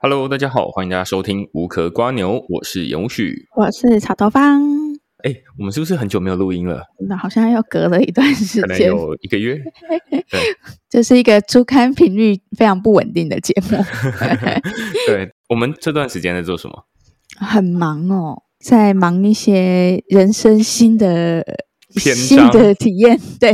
Hello，大家好，欢迎大家收听无壳瓜牛，我是永许，我是草头方。哎，我们是不是很久没有录音了？那好像又隔了一段时间，可能有一个月。对，这是一个出刊频率非常不稳定的节目。对，我们这段时间在做什么？很忙哦，在忙一些人生新的篇章新的体验。对，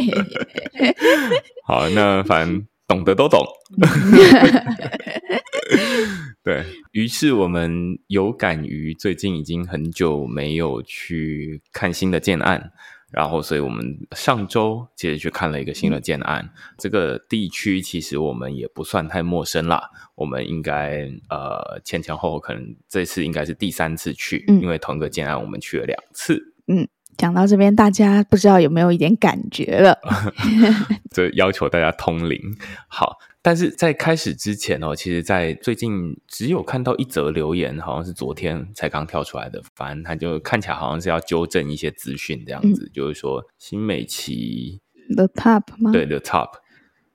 好，那反正懂得都懂。对，于是，我们有感于最近已经很久没有去看新的建案，然后，所以我们上周接着去看了一个新的建案。嗯、这个地区其实我们也不算太陌生啦，我们应该呃前前后后可能这次应该是第三次去，嗯、因为同一个建案我们去了两次。嗯，讲到这边，大家不知道有没有一点感觉了？这要求大家通灵，好。但是在开始之前哦，其实，在最近只有看到一则留言，好像是昨天才刚跳出来的。反正他就看起来好像是要纠正一些资讯这样子，嗯、就是说新美琪 The Top 吗？对，The Top。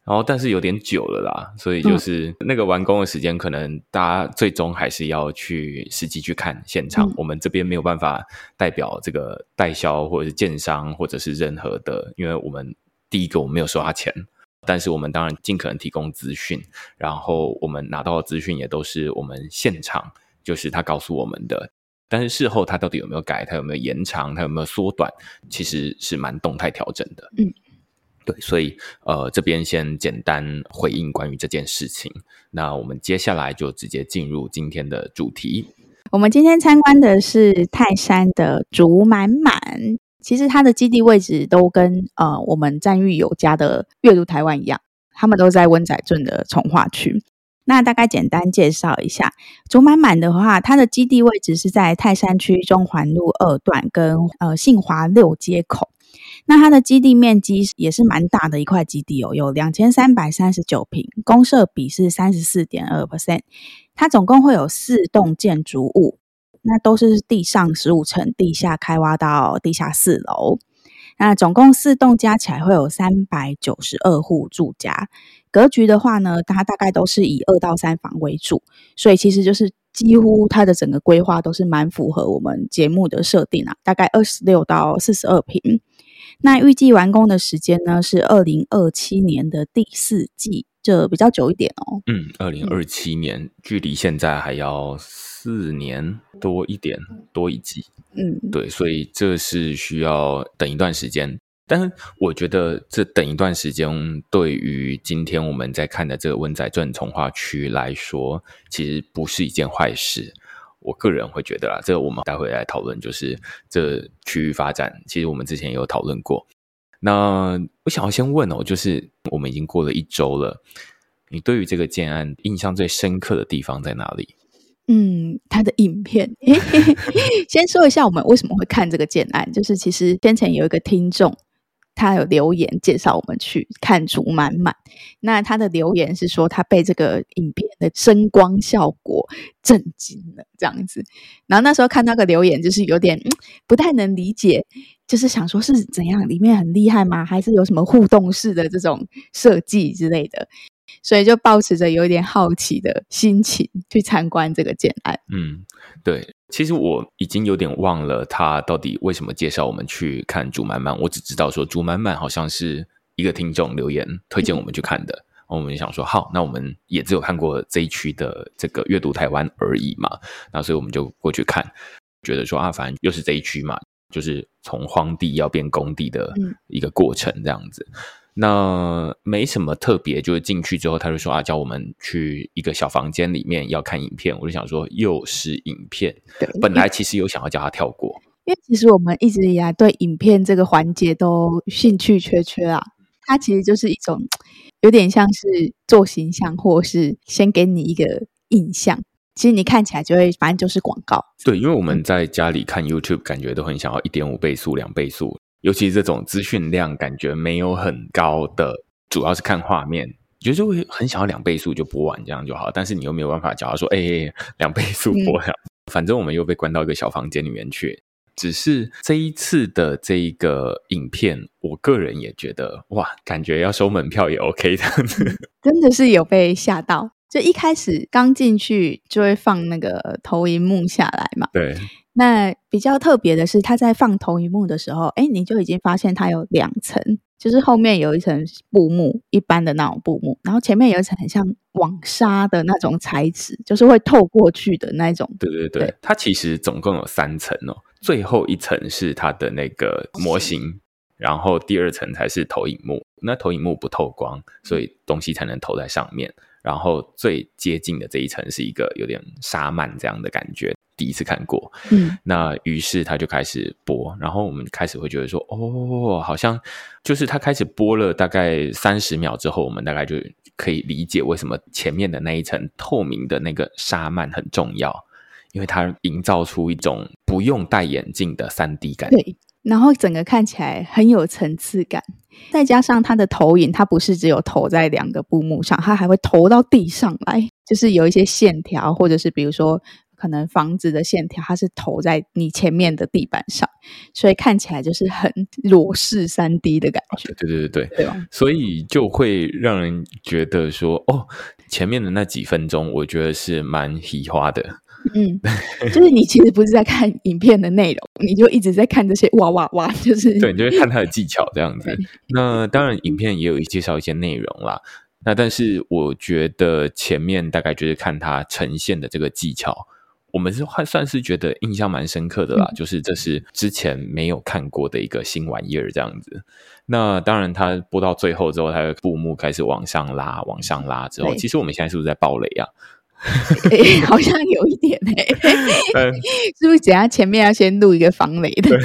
然后，但是有点久了啦，所以就是那个完工的时间，可能大家最终还是要去实际去看现场。嗯、我们这边没有办法代表这个代销或者是建商或者是任何的，因为我们第一个我们没有收他钱。但是我们当然尽可能提供资讯，然后我们拿到的资讯也都是我们现场，就是他告诉我们的。但是事后他到底有没有改，他有没有延长，他有没有缩短，其实是蛮动态调整的。嗯，对，所以呃这边先简单回应关于这件事情。那我们接下来就直接进入今天的主题。我们今天参观的是泰山的竹满满。其实它的基地位置都跟呃我们赞誉有加的阅读台湾一样，他们都在温仔镇的从化区。那大概简单介绍一下，竹满满的话，它的基地位置是在泰山区中环路二段跟呃信华六街口。那它的基地面积也是蛮大的一块基地哦，有两千三百三十九平，公设比是三十四点二 percent。它总共会有四栋建筑物。那都是地上十五层，地下开挖到地下四楼。那总共四栋加起来会有三百九十二户住家。格局的话呢，它大概都是以二到三房为主，所以其实就是几乎它的整个规划都是蛮符合我们节目的设定啊，大概二十六到四十二平。那预计完工的时间呢是二零二七年的第四季，这比较久一点哦。嗯，二零二七年、嗯、距离现在还要。四年多一点，多一季，嗯，对，所以这是需要等一段时间。但是我觉得这等一段时间，对于今天我们在看的这个温仔圳重划区来说，其实不是一件坏事。我个人会觉得啦，这个我们待会来讨论，就是这区域发展，其实我们之前也有讨论过。那我想要先问哦，就是我们已经过了一周了，你对于这个建案印象最深刻的地方在哪里？嗯，他的影片，先说一下我们为什么会看这个建案，就是其实先前有一个听众，他有留言介绍我们去看竹满满，那他的留言是说他被这个影片的声光效果震惊了，这样子。然后那时候看那个留言，就是有点、不太能理解，就是想说是怎样，里面很厉害吗？还是有什么互动式的这种设计之类的？所以就抱持着有点好奇的心情去参观这个建案。嗯，对，其实我已经有点忘了他到底为什么介绍我们去看竹满满。我只知道说竹满满好像是一个听众留言推荐我们去看的。嗯、我们想说好，那我们也只有看过这一区的这个阅读台湾而已嘛。那所以我们就过去看，觉得说啊，反正又是这一区嘛，就是从荒地要变工地的一个过程这样子。嗯那没什么特别，就是进去之后，他就说啊，叫我们去一个小房间里面要看影片。我就想说，又是影片。对，本来其实有想要叫他跳过，因为其实我们一直以来对影片这个环节都兴趣缺缺啊。它其实就是一种有点像是做形象，或是先给你一个印象。其实你看起来就会，反正就是广告。对，因为我们在家里看 YouTube，感觉都很想要一点五倍速、两倍速。尤其是这种资讯量感觉没有很高的，主要是看画面，有时候会很想要两倍速就播完这样就好。但是你又没有办法叫他说，哎、欸，两倍速播呀。嗯、反正我们又被关到一个小房间里面去。只是这一次的这一个影片，我个人也觉得哇，感觉要收门票也 OK 这样子。真的是有被吓到。就一开始刚进去就会放那个投影幕下来嘛。对。那比较特别的是，他在放投影幕的时候，哎，你就已经发现它有两层，就是后面有一层布幕，一般的那种布幕，然后前面有一层很像网纱的那种材质，就是会透过去的那种。对对对，对它其实总共有三层哦，最后一层是它的那个模型，然后第二层才是投影幕。那投影幕不透光，所以东西才能投在上面。然后最接近的这一层是一个有点纱幔这样的感觉。第一次看过，嗯，那于是他就开始播，然后我们开始会觉得说，哦，好像就是他开始播了大概三十秒之后，我们大概就可以理解为什么前面的那一层透明的那个纱幔很重要，因为它营造出一种不用戴眼镜的三 D 感，对，然后整个看起来很有层次感，再加上它的投影，它不是只有投在两个布幕上，它还会投到地上来，就是有一些线条，或者是比如说。可能房子的线条，它是投在你前面的地板上，所以看起来就是很裸视三 D 的感觉。对对对对，对吧？所以就会让人觉得说，哦，前面的那几分钟，我觉得是蛮喜花的。嗯，就是你其实不是在看影片的内容，你就一直在看这些哇哇哇，就是对，你就会看他的技巧这样子。那当然，影片也有介绍一些内容啦。那但是我觉得前面大概就是看他呈现的这个技巧。我们是还算是觉得印象蛮深刻的啦，嗯，就是这是之前没有看过的一个新玩意儿这样子。那当然，它播到最后之后，它的布幕开始往上拉，往上拉之后，其实我们现在是不是在爆雷啊？欸、好像有一点哎，欸，是不是等下前面要先录一个防雷的？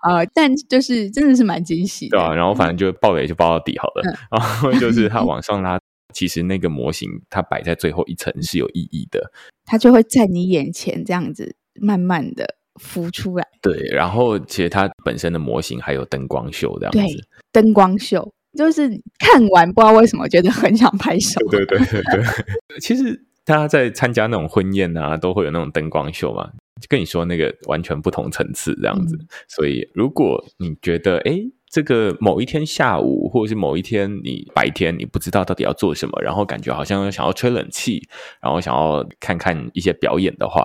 啊，呃，但就是真的是蛮惊喜的，对啊。然后反正就爆雷就爆到底好了，嗯，然后就是它往上拉。其实那个模型它摆在最后一层是有意义的，它就会在你眼前这样子慢慢的浮出来。对，然后其实它本身的模型还有灯光秀这样子。对，灯光秀就是看完不知道为什么觉得很想拍手。对对对对，对，其实大家在参加那种婚宴啊，都会有那种灯光秀嘛，就跟你说那个完全不同层次这样子。嗯、所以如果你觉得哎。诶这个某一天下午，或者是某一天你白天，你不知道到底要做什么，然后感觉好像想要吹冷气，然后想要看看一些表演的话。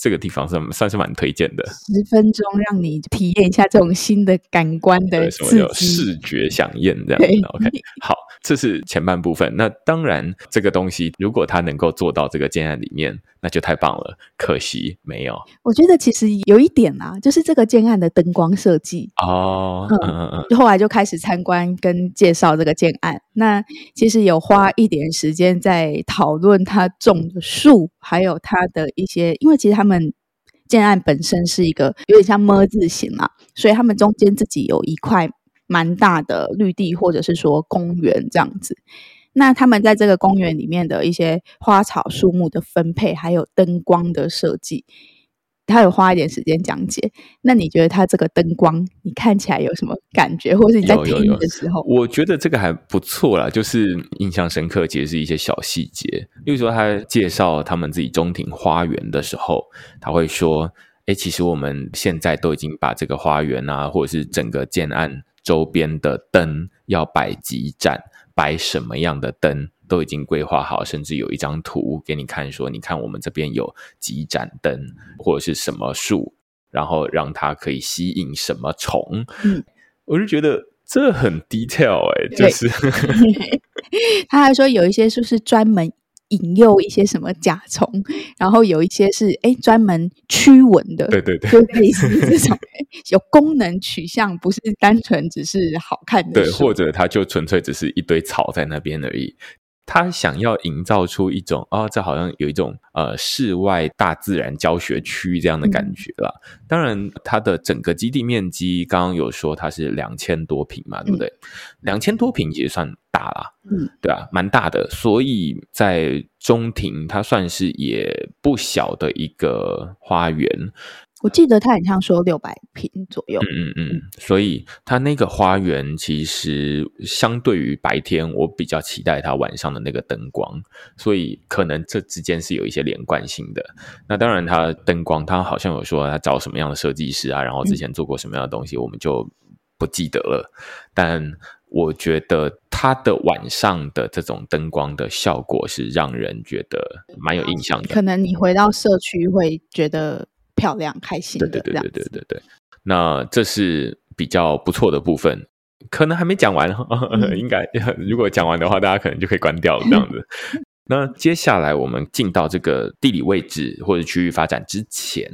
这个地方是算是蛮推荐的，十分钟让你体验一下这种新的感官的什么叫视觉饗宴这样子。OK，好，这是前半部分。那当然，这个东西如果它能够做到这个建案里面，那就太棒了。可惜没有。我觉得其实有一点啊，就是这个建案的灯光设计哦，嗯嗯嗯，后来就开始参观跟介绍这个建案。那其实有花一点时间在讨论它种的树，还有它的一些，因为其实他们。们建案本身是一个有点像“么”字形嘛，所以他们中间自己有一块蛮大的绿地，或者是说公园这样子。那他们在这个公园里面的一些花草树木的分配，还有灯光的设计。他有花一点时间讲解，那你觉得他这个灯光，你看起来有什么感觉，或者是你在听的时候？我觉得这个还不错啦，就是印象深刻，其实是一些小细节。例如说，他介绍他们自己中庭花园的时候，他会说：“哎，其实我们现在都已经把这个花园啊，或者是整个建案周边的灯要摆几盏，摆什么样的灯。”都已经规划好，甚至有一张图给你看，说你看我们这边有几盏灯，或者是什么树，然后让它可以吸引什么虫。嗯，我就觉得这很 detail 哎、欸，就是 他还说有一些树是专门引诱一些什么甲虫，然后有一些是哎专门驱蚊的，对对对，就类似这种 有功能取向，不是单纯只是好看的，对，或者它就纯粹只是一堆草在那边而已。他想要营造出一种啊、哦，这好像有一种呃室外大自然教学区这样的感觉啦。嗯、当然，它的整个基地面积刚刚有说它是两千多平嘛，对不对？两千、嗯、多平其实算大啦，嗯，对啊，蛮大的。所以在中庭，它算是也不小的一个花园。我记得他很像说六百平左右，嗯嗯嗯，所以他那个花园其实相对于白天，我比较期待他晚上的那个灯光，所以可能这之间是有一些连贯性的。那当然，他灯光他好像有说他找什么样的设计师啊，然后之前做过什么样的东西，我们就不记得了。但我觉得他的晚上的这种灯光的效果是让人觉得蛮有印象的。可能你回到社区会觉得漂亮、开心的。对对对对对对对。那这是比较不错的部分，可能还没讲完，嗯、应该 如果讲完的话，大家可能就可以关掉了这样子。那接下来我们进到这个地理位置或者区域发展之前，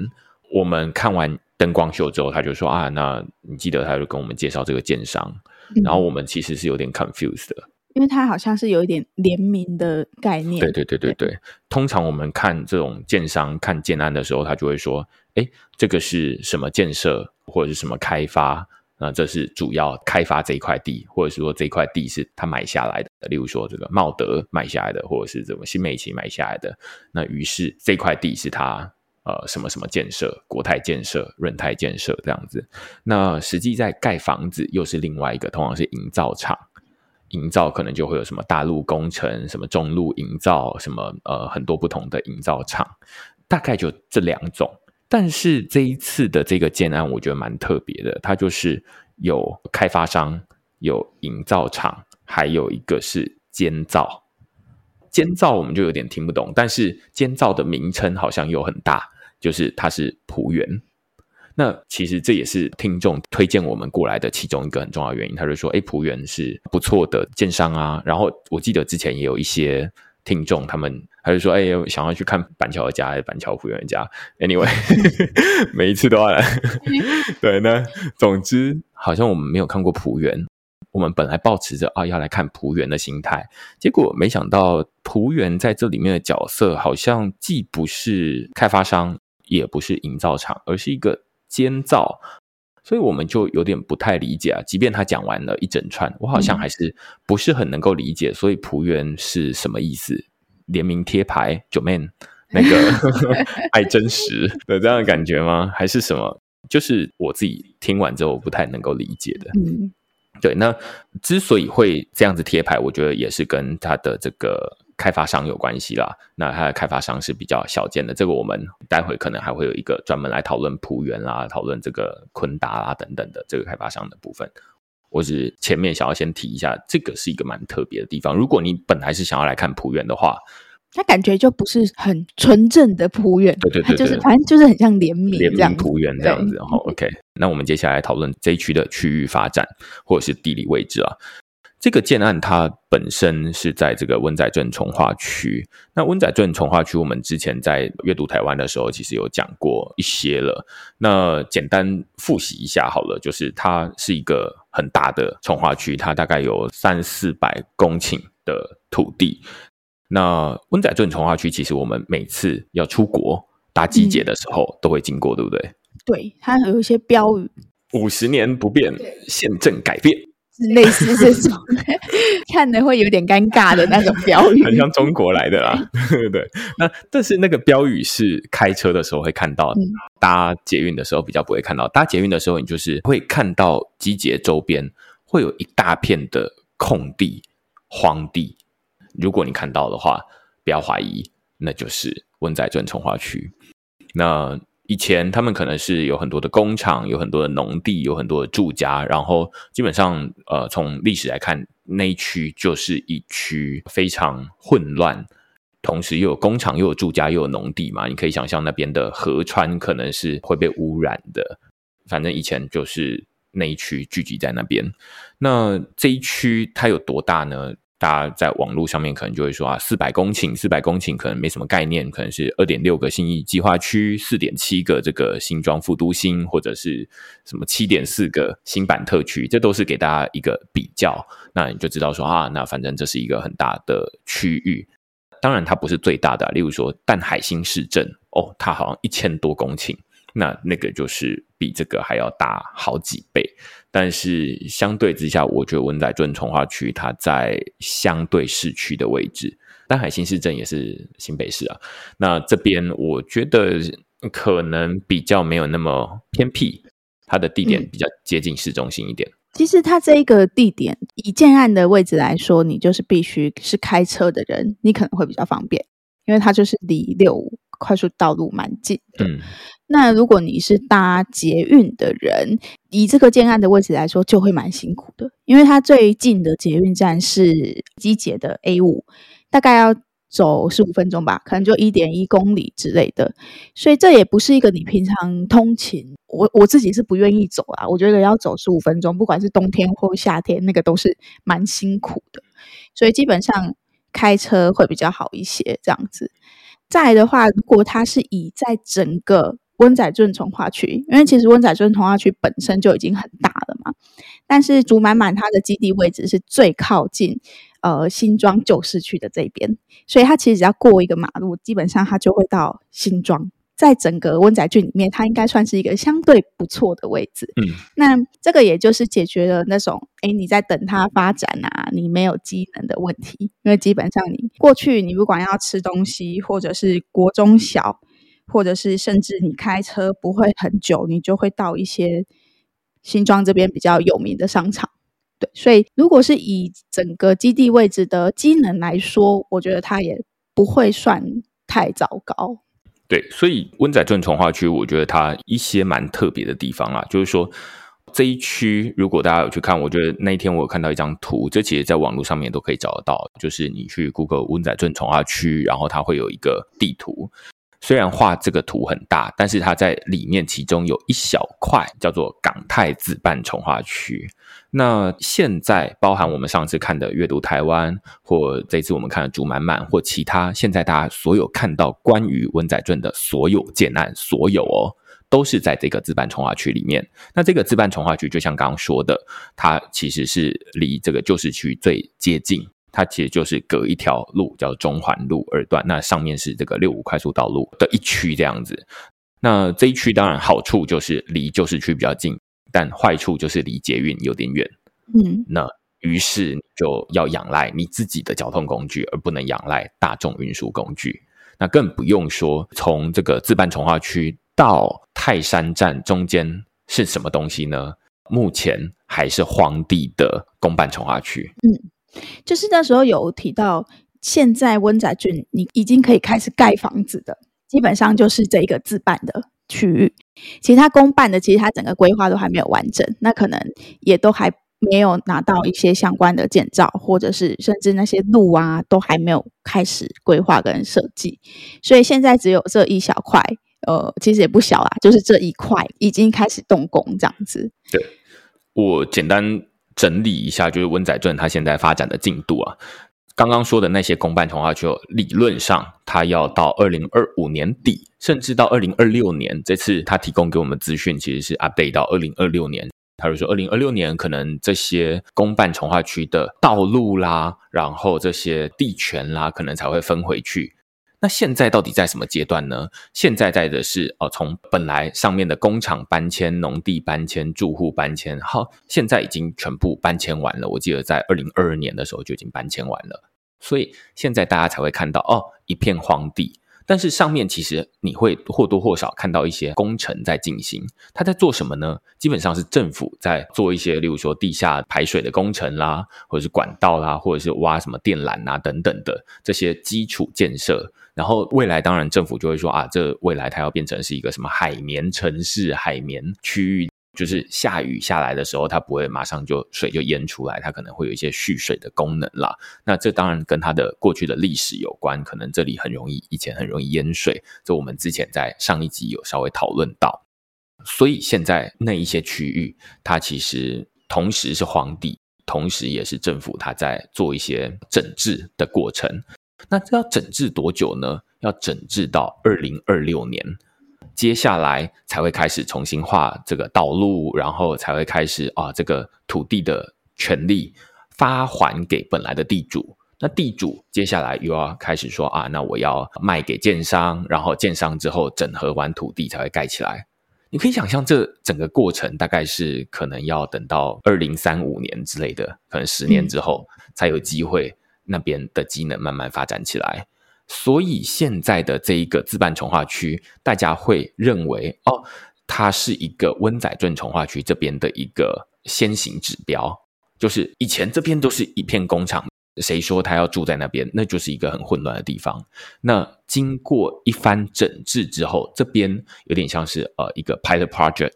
我们看完灯光秀之后，他就说啊，那你记得他就跟我们介绍这个建商。然后我们其实是有点 confused 的，因为它好像是有一点联名的概念。对对对对对，对通常我们看这种建商看建案的时候，他就会说：“哎，这个是什么建设或者是什么开发？那这是主要开发这一块地，或者是说这块地是他买下来的。例如说这个茂德买下来的，或者是这个新美琪买下来的。那于是这块地是他。”呃，什么什么建设，国泰建设、润泰建设这样子，那实际在盖房子又是另外一个，通常是营造厂，营造可能就会有什么大陆工程、什么中路营造、什么呃很多不同的营造厂，大概就这两种。但是这一次的这个建案，我觉得蛮特别的，它就是有开发商、有营造厂，还有一个是监造。监造我们就有点听不懂，但是监造的名称好像又很大。就是它是浦园，那其实这也是听众推荐我们过来的其中一个很重要的原因。他就说：“哎，浦原是不错的建商啊。”然后我记得之前也有一些听众，他们他就说：“哎，想要去看板桥的家，还是板桥浦原的家。”Anyway，每一次都要来。对，那总之好像我们没有看过浦原。我们本来抱持着啊要来看浦原的心态，结果没想到浦原在这里面的角色好像既不是开发商。也不是营造厂，而是一个监造，所以我们就有点不太理解啊。即便他讲完了一整串，我好像还是不是很能够理解。所以璞园是什么意思？联名贴牌，Joeman 那个 爱真实的这样的感觉吗？还是什么？就是我自己听完之后不太能够理解的。嗯，对。那之所以会这样子贴牌，我觉得也是跟他的这个。开发商有关系啦，那它的开发商是比较小间的，这个我们待会可能还会有一个专门来讨论璞园啦，讨论这个坤达啦等等的这个开发商的部分。我只前面想要先提一下，这个是一个蛮特别的地方。如果你本来是想要来看璞园的话，它感觉就不是很纯正的璞园，对对对，对，就是反正就是很像联名联名璞园这样子。然后 OK，那我们接下来讨论这一区的区域发展或者是地理位置啊。这个建案它本身是在这个温仔镇从化区。那温仔镇从化区，我们之前在阅读台湾的时候，其实有讲过一些了。那简单复习一下好了，就是它是一个很大的从化区，它大概有三四百公顷的土地。那温仔镇从化区，其实我们每次要出国搭机捷的时候都会经过，嗯、对不对？对，它有一些标语：五十年不变，现政改变。类似这种看的会有点尴尬的那种 标语，很像中国来的啦。对，那但是那个标语是开车的时候会看到，嗯、搭捷运的时候比较不会看到。搭捷运的时候，你就是会看到机捷周边会有一大片的空地、荒地。如果你看到的话，不要怀疑，那就是温仔镇重划区。那以前他们可能是有很多的工厂，有很多的农地，有很多的住家，然后基本上，呃，从历史来看，那一区就是一区非常混乱，同时又有工厂，又有住家，又有农地嘛。你可以想象那边的河川可能是会被污染的。反正以前就是那一区聚集在那边。那这一区它有多大呢？大家在网络上面可能就会说啊，四百公顷，四百公顷可能没什么概念，可能是二点六个信义计划区，四点七个这个新庄副都心，或者是什么七点四个新版特区，这都是给大家一个比较，那你就知道说啊，那反正这是一个很大的区域，当然它不是最大的，例如说淡海新市镇，哦，它好像一千多公顷。那那个就是比这个还要大好几倍，但是相对之下，我觉得文仔镇从化区它在相对市区的位置，但海新市镇也是新北市啊。那这边我觉得可能比较没有那么偏僻，它的地点比较接近市中心一点。嗯，其实它这一个地点以建案的位置来说，你就是必须是开车的人，你可能会比较方便，因为它就是离六快速道路蛮近的。嗯，那如果你是搭捷运的人，以这个建案的位置来说，就会蛮辛苦的，因为它最近的捷运站是机捷的 A 五，大概要走十五分钟吧，可能就一点一公里之类的，所以这也不是一个你平常通勤。我我自己是不愿意走啊，我觉得要走十五分钟，不管是冬天或夏天，那个都是蛮辛苦的，所以基本上开车会比较好一些这样子。再的话，如果它是以在整个温仔镇从化区，因为其实温仔镇从化区本身就已经很大了嘛，但是竹满满它的基地位置是最靠近呃新庄旧市区的这边，所以它其实只要过一个马路，基本上它就会到新庄。在整个温宅郡里面，它应该算是一个相对不错的位置。嗯，那这个也就是解决了那种，哎，你在等它发展啊，你没有机能的问题。因为基本上你过去，你不管要吃东西，或者是国中小，或者是甚至你开车不会很久，你就会到一些新庄这边比较有名的商场。对，所以如果是以整个基地位置的机能来说，我觉得它也不会算太糟糕。对，所以温仔镇从化区，我觉得它一些蛮特别的地方啊，就是说这一区，如果大家有去看，我觉得那一天我有看到一张图，这其实在网络上面都可以找得到，就是你去 Google 温仔镇从化区，然后它会有一个地图。虽然画这个图很大，但是它在里面其中有一小块叫做港泰自办重划区。那现在包含我们上次看的阅读台湾，或这次我们看的竹满满，或其他现在大家所有看到关于温仔镇的所有建案，所有哦，都是在这个自办重划区里面。那这个自办重划区就像刚刚说的，它其实是离这个旧市区最接近。它其实就是隔一条路，叫中环路二段，那上面是这个六五快速道路的一区这样子。那这一区当然好处就是离旧市区比较近，但坏处就是离捷运有点远。嗯，那于是就要仰赖你自己的交通工具，而不能仰赖大众运输工具。那更不用说从这个自办重划区到泰山站中间是什么东西呢？目前还是荒地的公办重划区。嗯。就是那时候有提到，现在温宅郡你已经可以开始盖房子的，基本上就是这一个自办的区域，其他公办的其实它整个规划都还没有完整，那可能也都还没有拿到一些相关的建造，或者是甚至那些路啊都还没有开始规划跟设计，所以现在只有这一小块，呃，其实也不小啊，就是这一块已经开始动工这样子。对，我简单。整理一下，就是温仔圳它现在发展的进度啊。刚刚说的那些公办重划区，理论上它要到二零二五年底，甚至到二零二六年。这次他提供给我们资讯，其实是 update 到二零二六年。他就说，二零二六年可能这些公办重划区的道路啦，然后这些地权啦，可能才会分回去。那现在到底在什么阶段呢？现在在的是哦，从本来上面的工厂搬迁、农地搬迁、住户搬迁，好，现在已经全部搬迁完了。我记得在二零二二年的时候就已经搬迁完了，所以现在大家才会看到哦，一片荒地。但是上面其实你会或多或少看到一些工程在进行，它在做什么呢？基本上是政府在做一些，例如说地下排水的工程啦，或者是管道啦，或者是挖什么电缆啊等等的这些基础建设。然后未来当然政府就会说啊，这未来它要变成是一个什么海绵城市、海绵区域。就是下雨下来的时候，它不会马上就水就淹出来，它可能会有一些蓄水的功能啦。那这当然跟它的过去的历史有关，可能这里很容易，以前很容易淹水。这我们之前在上一集有稍微讨论到。所以现在那一些区域，它其实同时是荒地，同时也是政府它在做一些整治的过程。那这要整治多久呢？要整治到二零二六年。接下来才会开始重新画这个道路，然后才会开始啊，这个土地的权利发还给本来的地主。那地主接下来又要开始说啊，那我要卖给建商，然后建商之后整合完土地才会盖起来。你可以想象，这整个过程大概是可能要等到二零三五年之类的，可能十年之后才有机会那边的机能慢慢发展起来。所以现在的这一个自办重化区，大家会认为哦，它是一个温仔镇重化区这边的一个先行指标。就是以前这边都是一片工厂，谁说他要住在那边？那就是一个很混乱的地方。那经过一番整治之后，这边有点像是呃一个 pilot project，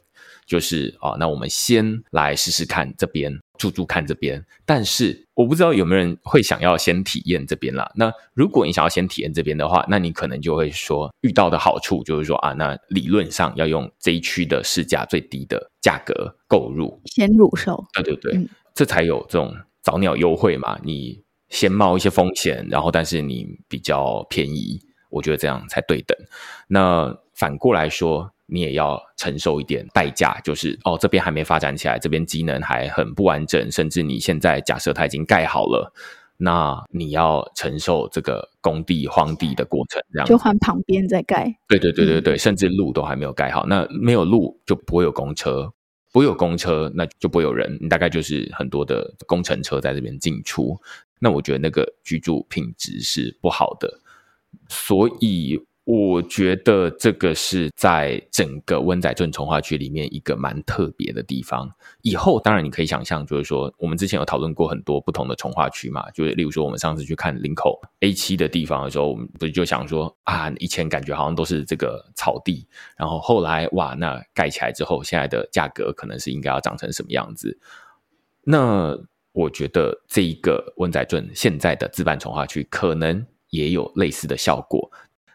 就是啊、呃，那我们先来试试看这边住住看这边。但是我不知道有没有人会想要先体验这边啦。那如果你想要先体验这边的话，那你可能就会说遇到的好处就是说啊，那理论上要用这一区的市价最低的价格购入，先入手。对对对，嗯、这才有这种早鸟优惠嘛，你。先冒一些风险，然后但是你比较便宜，我觉得这样才对等。那反过来说，你也要承受一点代价，就是哦，这边还没发展起来，这边机能还很不完整，甚至你现在假设它已经盖好了，那你要承受这个工地荒地的过程，这样就换旁边再盖。对对对对对，嗯、甚至路都还没有盖好，那没有路就不会有公车，不会有公车，那就不会有人，你大概就是很多的工程车在这边进出。那我觉得那个居住品质是不好的，所以我觉得这个是在整个温仔镇重化区里面一个蛮特别的地方。以后当然你可以想象，就是说我们之前有讨论过很多不同的重化区嘛，就是例如说我们上次去看林口 A 七的地方的时候，我们不是就想说啊，以前感觉好像都是这个草地，然后后来哇，那盖起来之后，现在的价格可能是应该要长成什么样子？那。我觉得这一个温仔镇现在的自办重化区可能也有类似的效果，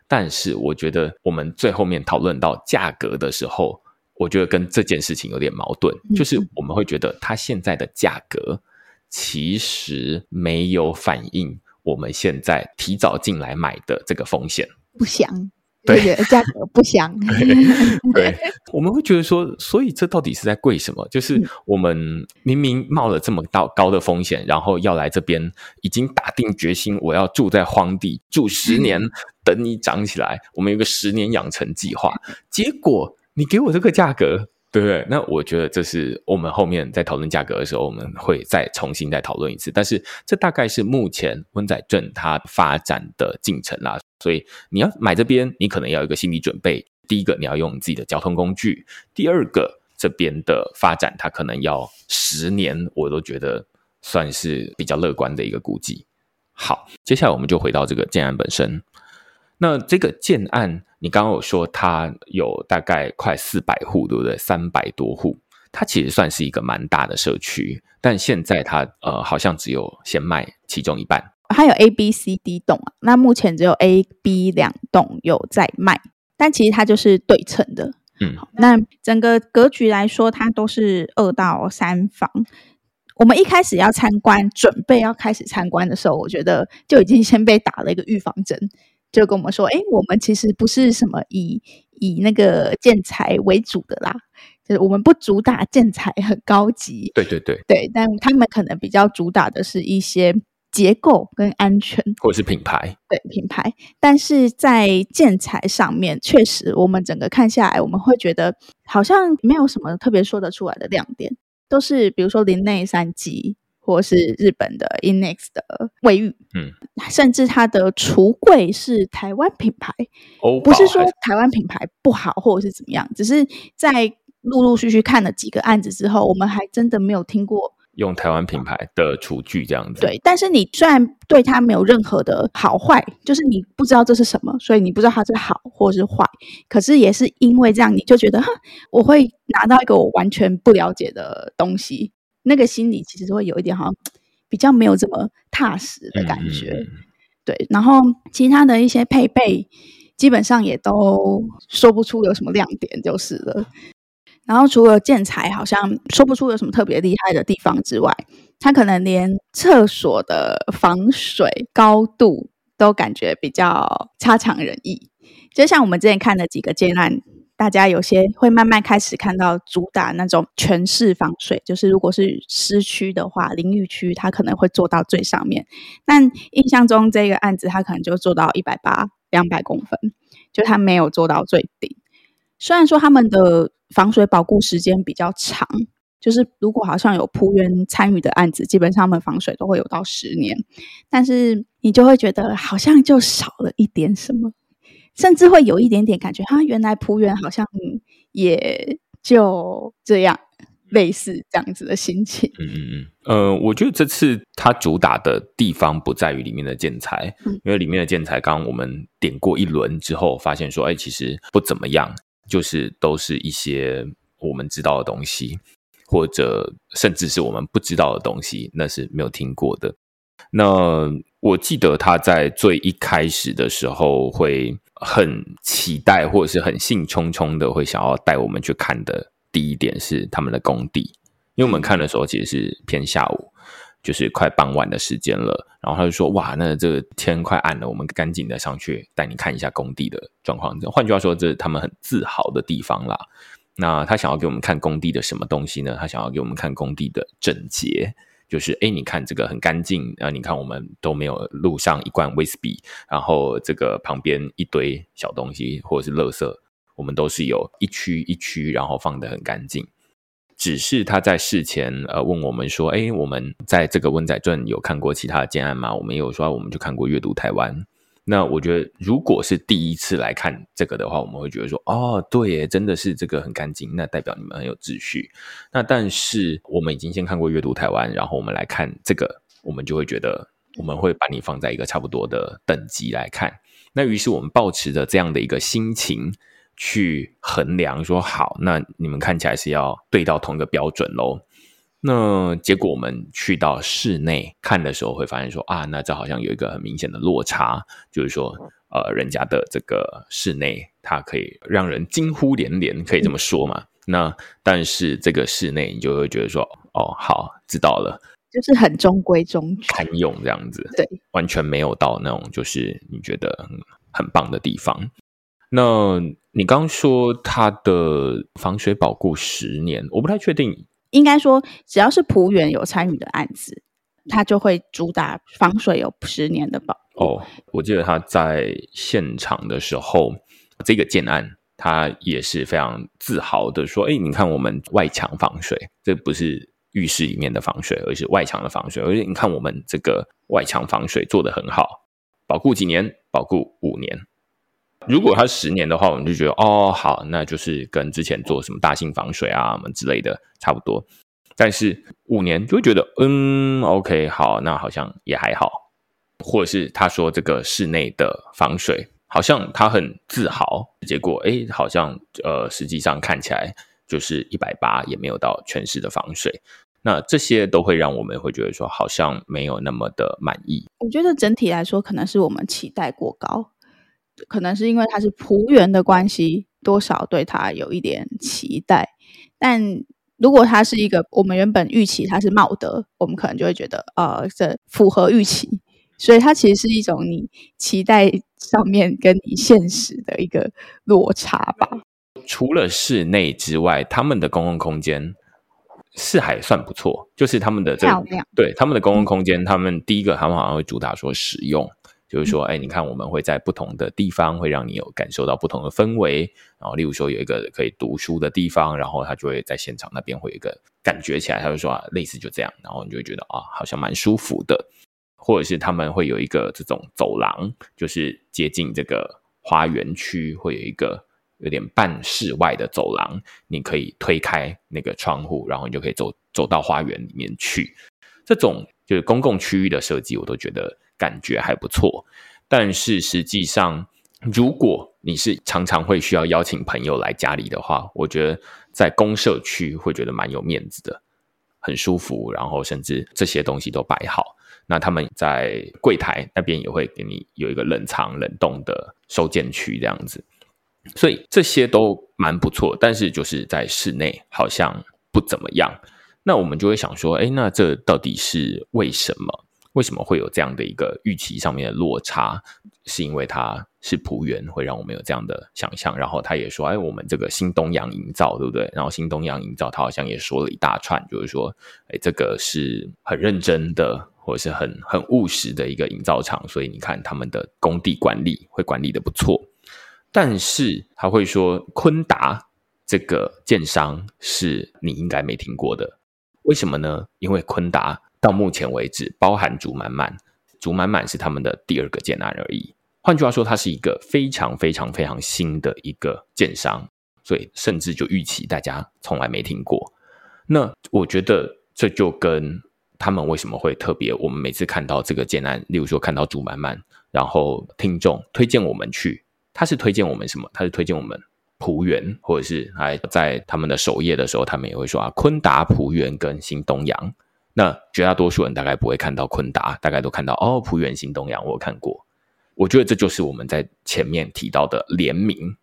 但是我觉得我们最后面讨论到价格的时候，我觉得跟这件事情有点矛盾，就是我们会觉得它现在的价格其实没有反映我们现在提早进来买的这个风险，不想。对，价格不香。对，我们会觉得说，所以这到底是在贵什么？就是我们明明冒了这么大高的风险，然后要来这边，已经打定决心，我要住在荒地，住十年，等你长起来。我们有个十年养成计划，结果你给我这个价格。对不对？那我觉得这是我们后面在讨论价格的时候，我们会再重新再讨论一次。但是这大概是目前温仔镇它发展的进程啦。所以你要买这边，你可能要有一个心理准备。第一个，你要用你自己的交通工具；第二个，这边的发展它可能要十年，我都觉得算是比较乐观的一个估计。好，接下来我们就回到这个建案本身。那这个建案，你刚刚有说它有大概快四百户，对不对？三百多户，它其实算是一个蛮大的社区，但现在它呃好像只有先卖其中一半。它有 A、B、C、D 栋啊，那目前只有 A、B 两栋有在卖，但其实它就是对称的。嗯，那整个格局来说，它都是二到三房。我们一开始要参观，准备要开始参观的时候，我觉得就已经先被打了一个预防针。就跟我们说，哎，我们其实不是什么以以那个建材为主的啦，就是我们不主打建材很高级，对对对对，但他们可能比较主打的是一些结构跟安全，或者是品牌，对品牌。但是在建材上面，确实我们整个看下来，我们会觉得好像没有什么特别说得出来的亮点，都是比如说林内三机。或是日本的 INNX 的卫浴，嗯，甚至它的橱柜是台湾品牌，哦，不是说台湾品牌不好或者是怎么样，只是在陆陆续续看了几个案子之后，我们还真的没有听过用台湾品牌的厨具这样子。对，但是你虽然对它没有任何的好坏，就是你不知道这是什么，所以你不知道它是好或是坏，可是也是因为这样，你就觉得哈，我会拿到一个我完全不了解的东西。那个心里其实会有一点好像比较没有这么踏实的感觉，嗯、对。然后其他的一些配备基本上也都说不出有什么亮点，就是了。然后除了建材好像说不出有什么特别厉害的地方之外，它可能连厕所的防水高度都感觉比较差强人意。就像我们之前看的几个建案。大家有些会慢慢开始看到主打那种全室防水，就是如果是湿区的话，淋浴区它可能会做到最上面。但印象中这个案子它可能就做到一百八、两百公分，就它没有做到最顶。虽然说他们的防水保固时间比较长，就是如果好像有璞园参与的案子，基本上他们防水都会有到十年，但是你就会觉得好像就少了一点什么。甚至会有一点点感觉，哈，原来仆园好像也就这样，类似这样子的心情。嗯嗯嗯，呃，我觉得这次它主打的地方不在于里面的建材，嗯、因为里面的建材刚刚我们点过一轮之后，发现说，哎，其实不怎么样，就是都是一些我们知道的东西，或者甚至是我们不知道的东西，那是没有听过的。那我记得他在最一开始的时候会很期待，或者是很兴冲冲的会想要带我们去看的。第一点是他们的工地，因为我们看的时候其实是偏下午，就是快傍晚的时间了。然后他就说：“哇，那这个天快暗了，我们赶紧的上去带你看一下工地的状况。”换句话说，这是他们很自豪的地方啦。那他想要给我们看工地的什么东西呢？他想要给我们看工地的整洁。就是哎，你看这个很干净啊！你看我们都没有路上一罐威士忌，然后这个旁边一堆小东西或者是垃圾，我们都是有一区一区，然后放的很干净。只是他在事前呃问我们说，哎，我们在这个温仔镇有看过其他的建案吗？我们有说，我们就看过阅读台湾。那我觉得，如果是第一次来看这个的话，我们会觉得说，哦，对耶，真的是这个很干净，那代表你们很有秩序。那但是我们已经先看过阅读台湾，然后我们来看这个，我们就会觉得，我们会把你放在一个差不多的等级来看。那于是我们抱持着这样的一个心情去衡量，说好，那你们看起来是要对到同一个标准喽。那结果我们去到室内看的时候，会发现说啊，那这好像有一个很明显的落差，就是说，呃，人家的这个室内它可以让人惊呼连连，可以这么说嘛？嗯、那但是这个室内你就会觉得说，哦，好，知道了，就是很中规中矩，堪用这样子，对，完全没有到那种就是你觉得很很棒的地方。那你刚说它的防水保固十年，我不太确定。应该说，只要是璞园有参与的案子，他就会主打防水有十年的保。哦，我记得他在现场的时候，这个建案他也是非常自豪的说：“哎，你看我们外墙防水，这不是浴室里面的防水，而是外墙的防水。而且你看我们这个外墙防水做得很好，保固几年？保固五年。”如果它十年的话，我们就觉得哦，好，那就是跟之前做什么大型防水啊什么之类的差不多。但是五年就会觉得，嗯，OK，好，那好像也还好。或者是他说这个室内的防水，好像他很自豪，结果哎，好像呃，实际上看起来就是一百八，也没有到全市的防水。那这些都会让我们会觉得说，好像没有那么的满意。我觉得整体来说，可能是我们期待过高。可能是因为它是仆员的关系，多少对它有一点期待。但如果它是一个我们原本预期它是茂德，我们可能就会觉得呃，这符合预期。所以它其实是一种你期待上面跟你现实的一个落差吧。除了室内之外，他们的公共空间是还算不错，就是他们的这个。对他们的公共空间，他们第一个他们好像会主打说使用。就是说，哎，你看，我们会在不同的地方，会让你有感受到不同的氛围。然后，例如说，有一个可以读书的地方，然后他就会在现场那边会有一个感觉起来，他就说啊，类似就这样，然后你就会觉得啊，好像蛮舒服的。或者是他们会有一个这种走廊，就是接近这个花园区，会有一个有点半室外的走廊，你可以推开那个窗户，然后你就可以走走到花园里面去。这种就是公共区域的设计，我都觉得。感觉还不错，但是实际上，如果你是常常会需要邀请朋友来家里的话，我觉得在公社区会觉得蛮有面子的，很舒服，然后甚至这些东西都摆好。那他们在柜台那边也会给你有一个冷藏冷冻的收件区这样子，所以这些都蛮不错。但是就是在室内好像不怎么样。那我们就会想说，哎，那这到底是为什么？为什么会有这样的一个预期上面的落差？是因为它是璞园，会让我们有这样的想象。然后他也说：“哎，我们这个新东阳营造，对不对？”然后新东阳营造，他好像也说了一大串，就是说：“哎，这个是很认真的，或者是很很务实的一个营造厂。”所以你看他们的工地管理会管理得不错。但是他会说：“坤达这个建商是你应该没听过的，为什么呢？因为坤达。”到目前为止，包含竹满满，竹满满是他们的第二个建案而已。换句话说，它是一个非常非常非常新的一个建商，所以甚至就预期大家从来没听过。那我觉得这就跟他们为什么会特别，我们每次看到这个建案，例如说看到竹满满，然后听众推荐我们去，他是推荐我们什么？他是推荐我们璞园，或者是还在他们的首页的时候，他们也会说啊，坤达、璞园跟新东阳。那绝大多数人大概不会看到坤达，大概都看到哦，浦原、新东阳，我看过。我觉得这就是我们在前面提到的联名。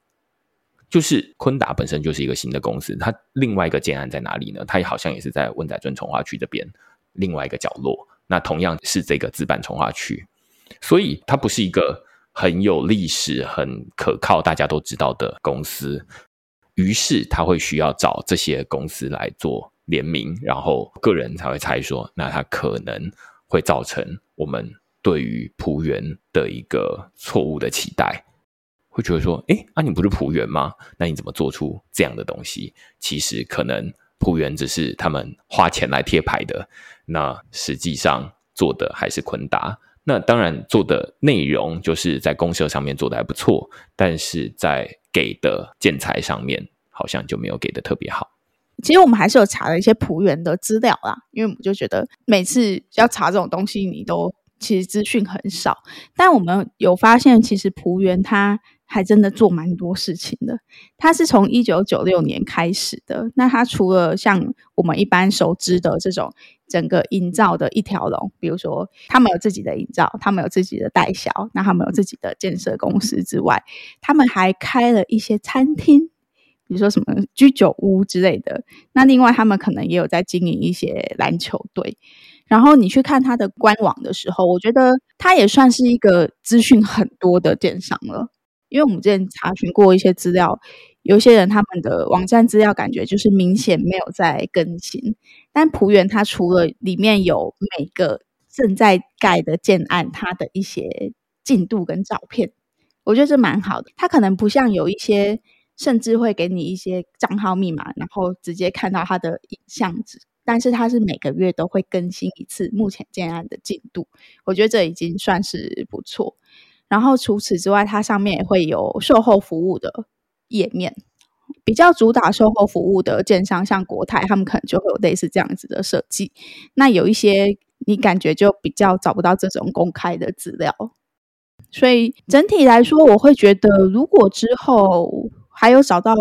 就是坤达本身就是一个新的公司，它另外一个建案在哪里呢？它好像也是在温仔圳重化区这边另外一个角落。那同样是这个资办从化区，所以它不是一个很有历史、很可靠、大家都知道的公司。于是他会需要找这些公司来做联名，然后个人才会猜说，那它可能会造成我们对于璞园的一个错误的期待。会觉得说，哎，啊，你不是璞园吗？那你怎么做出这样的东西？其实可能璞园只是他们花钱来贴牌的，那实际上做的还是坤达。那当然做的内容就是在公设上面做的还不错，但是在给的建材上面好像就没有给的特别好。其实我们还是有查了一些璞园的资料啦，因为我们就觉得每次要查这种东西，你都其实资讯很少。但我们有发现，其实璞园它。还真的做蛮多事情的。它是从一九九六年开始的。那它除了像我们一般熟知的这种整个营造的一条龙，比如说他们有自己的营造，他们有自己的代销，那他们有自己的建设公司之外，他们还开了一些餐厅，比如说什么居酒屋之类的。那另外他们可能也有在经营一些篮球队。然后你去看他的官网的时候，我觉得他也算是一个资讯很多的电商了。因为我们之前查询过一些资料，有些人他们的网站资料感觉就是明显没有在更新。但璞园它除了里面有每个正在盖的建案，它的一些进度跟照片，我觉得这蛮好的。它可能不像有一些，甚至会给你一些账号密码，然后直接看到它的影像纸。但是它是每个月都会更新一次目前建案的进度，我觉得这已经算是不错。然后除此之外，它上面也会有售后服务的页面，比较主打售后服务的建商，像国泰，他们可能就会有类似这样子的设计。那有一些你感觉就比较找不到这种公开的资料，所以整体来说，我会觉得，如果之后还有找到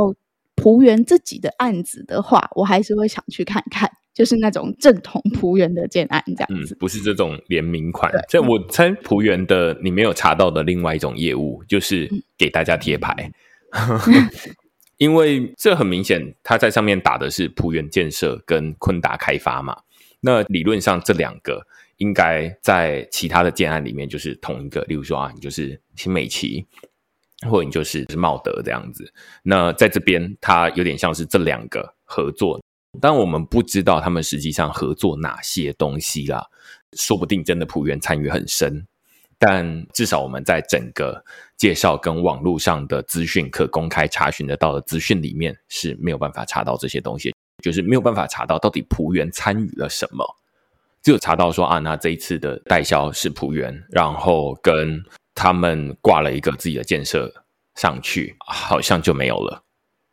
璞园自己的案子的话，我还是会想去看看。就是那种正统璞园的建案这样子，嗯，不是这种联名款。这我猜璞园的你没有查到的另外一种业务，就是给大家贴牌，嗯、因为这很明显，他在上面打的是璞园建设跟坤达开发嘛。那理论上这两个应该在其他的建案里面就是同一个，例如说啊，你就是新美齐，或者你就是茂德这样子。那在这边，它有点像是这两个合作。但我们不知道他们实际上合作哪些东西啦，说不定真的浦原参与很深，但至少我们在整个介绍跟网络上的资讯可公开查询得到的资讯里面是没有办法查到这些东西，就是没有办法查到到底浦原参与了什么，只有查到说啊，那这一次的代销是浦原，然后跟他们挂了一个自己的建设上去，好像就没有了。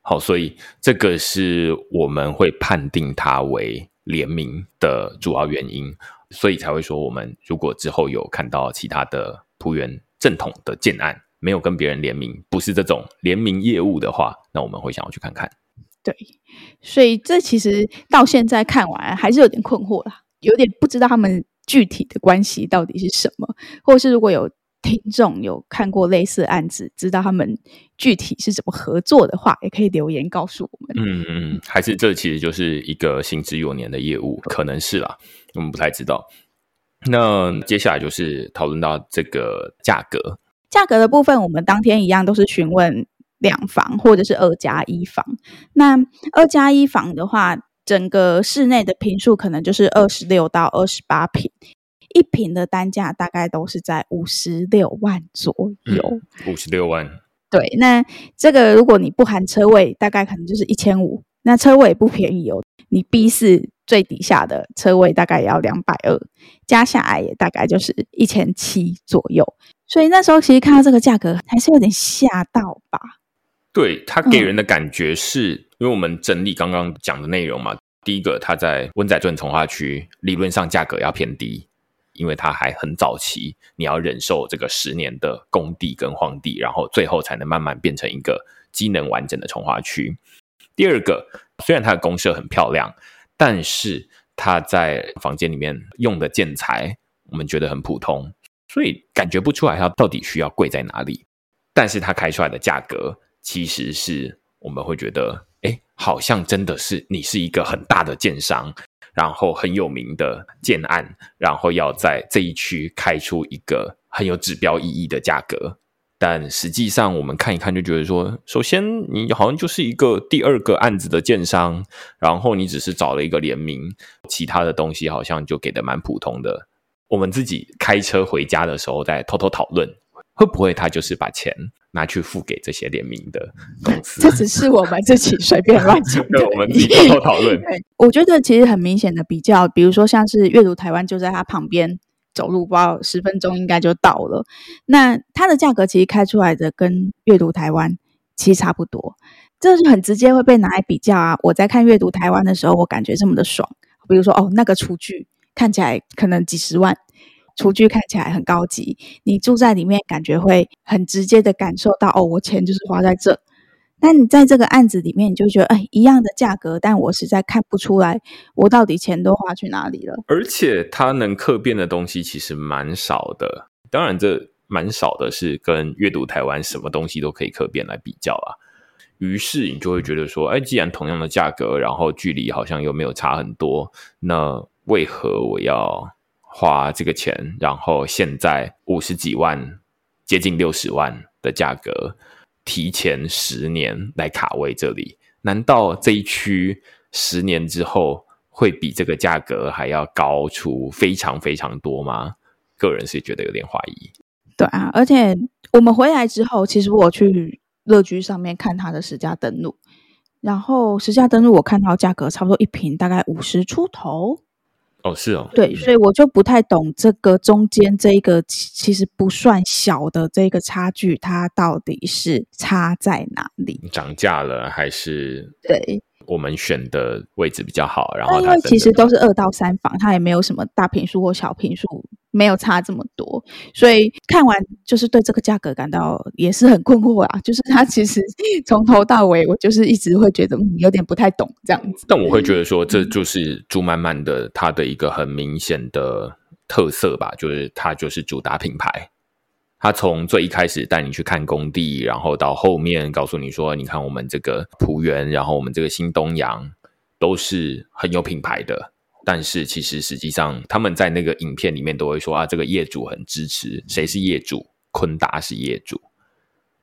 好，所以这个是我们会判定它为联名的主要原因，所以才会说，我们如果之后有看到其他的璞园正统的建案没有跟别人联名，不是这种联名业务的话，那我们会想要去看看。对，所以这其实到现在看完还是有点困惑啦，有点不知道他们具体的关系到底是什么，或者是如果有。听众有看过类似案子，知道他们具体是怎么合作的话，也可以留言告诉我们。嗯嗯，还是这其实就是一个行之有年的业务，可能是啦，我们不太知道。那接下来就是讨论到这个价格，价格的部分，我们当天一样都是询问两房或者是二加一房。那二加一房的话，整个室内的坪数可能就是二十六到二十八坪。一平的单价大概都是在五十六万左右，五十六万。对，那这个如果你不含车位，大概可能就是一千五。那车位也不便宜哦，你 B 四最底下的车位大概也要两百二，加下来也大概就是一千七左右。所以那时候其实看到这个价格，还是有点吓到吧？对，它给人的感觉是、嗯、因为我们整理刚刚讲的内容嘛。第一个，它在温仔镇从化区理论上价格要偏低，因为它还很早期，你要忍受这个十年的工地跟荒地，然后最后才能慢慢变成一个机能完整的重化区。第二个，虽然它的公设很漂亮，但是它在房间里面用的建材，我们觉得很普通，所以感觉不出来它到底需要贵在哪里。但是它开出来的价格，其实是我们会觉得，哎，好像真的是你是一个很大的建商，然后很有名的建案，然后要在这一区开出一个很有指标意义的价格。但实际上，我们看一看就觉得说，首先你好像就是一个第二个案子的建商，然后你只是找了一个联名，其他的东西好像就给的蛮普通的。我们自己开车回家的时候，在偷偷讨论，会不会他就是把钱拿去付给这些联名的公司？这只是我们自己随便乱讲的。我们自己偷偷讨论。我觉得其实很明显的比较，比如说像是阅读台湾就在它旁边。走路不到十分钟应该就到了。那它的价格其实开出来的跟阅读台湾其实差不多，这是很直接会被拿来比较啊。我在看阅读台湾的时候，我感觉这么的爽。比如说，哦，那个厨具看起来可能几十万，厨具看起来很高级，你住在里面感觉会很直接的感受到，哦，我钱就是花在这。但你在这个案子里面，你就觉得，哎，一样的价格，但我实在看不出来，我到底钱都花去哪里了。而且它能刻变的东西其实蛮少的，当然这蛮少的是跟阅读台湾什么东西都可以刻变来比较啊。于是你就会觉得说，哎，既然同样的价格，然后距离好像又没有差很多，那为何我要花这个钱？然后现在五十几万，接近六十万的价格。提前十年来卡位这里，难道这一区十年之后会比这个价格还要高出非常非常多吗？个人是觉得有点怀疑。对啊，而且我们回来之后，其实我去乐居上面看它的实价登录，然后实价登录我看到价格差不多一坪大概五十出头。哦，是哦，对，所以我就不太懂这个中间这一个其实不算小的这个差距，它到底是差在哪里？涨价了还是？对。我们选的位置比较好，然后因为其实都是二到三房，它也没有什么大平数或小平数，没有差这么多，所以看完就是对这个价格感到也是很困惑啊。就是它其实 从头到尾，我就是一直会觉得嗯，有点不太懂这样子。但我会觉得说，这就是朱曼曼的它的一个很明显的特色吧，就是它就是主打品牌。他从最一开始带你去看工地，然后到后面告诉你说：“你看我们这个浦园，然后我们这个新东阳，都是很有品牌的。但是其实实际上，他们在那个影片里面都会说啊，这个业主很支持。谁是业主？坤达是业主。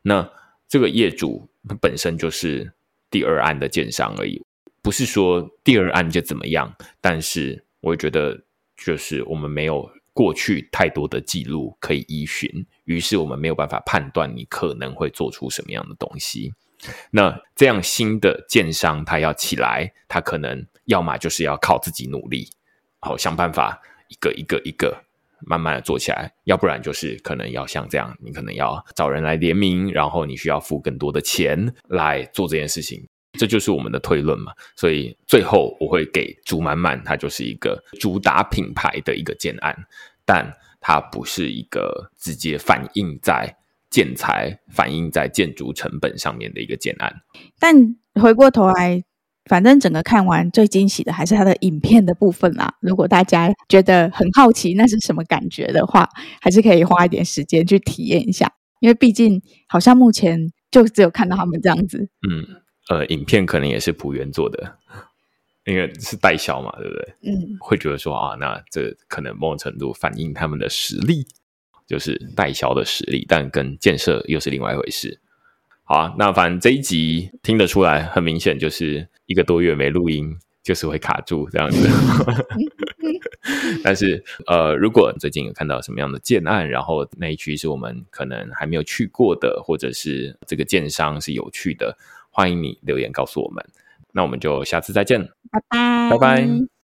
那这个业主本身就是第二案的建商而已，不是说第二案就怎么样。但是我觉得，就是我们没有。”过去太多的记录可以依循，于是我们没有办法判断你可能会做出什么样的东西。那这样新的建商他要起来，他可能要么就是要靠自己努力，好想办法一个一个一个慢慢的做起来；要不然就是可能要像这样，你可能要找人来联名，然后你需要付更多的钱来做这件事情。这就是我们的推论嘛，所以最后我会给竹满满，它就是一个主打品牌的一个建案，但它不是一个直接反映在建材、反映在建筑成本上面的一个建案。但回过头来，反正整个看完最惊喜的还是它的影片的部分啦。如果大家觉得很好奇那是什么感觉的话，还是可以花一点时间去体验一下，因为毕竟好像目前就只有看到他们这样子，嗯。呃，影片可能也是朴元做的，因为是代销嘛，对不对？嗯，会觉得说啊，那这可能某种程度反映他们的实力，就是代销的实力，但跟建设又是另外一回事。好啊，那反正这一集听得出来，很明显就是一个多月没录音，就是会卡住这样子。但是呃，如果最近有看到什么样的建案，然后那一区是我们可能还没有去过的，或者是这个建商是有趣的。欢迎你留言告诉我们，那我们就下次再见，拜拜，拜拜。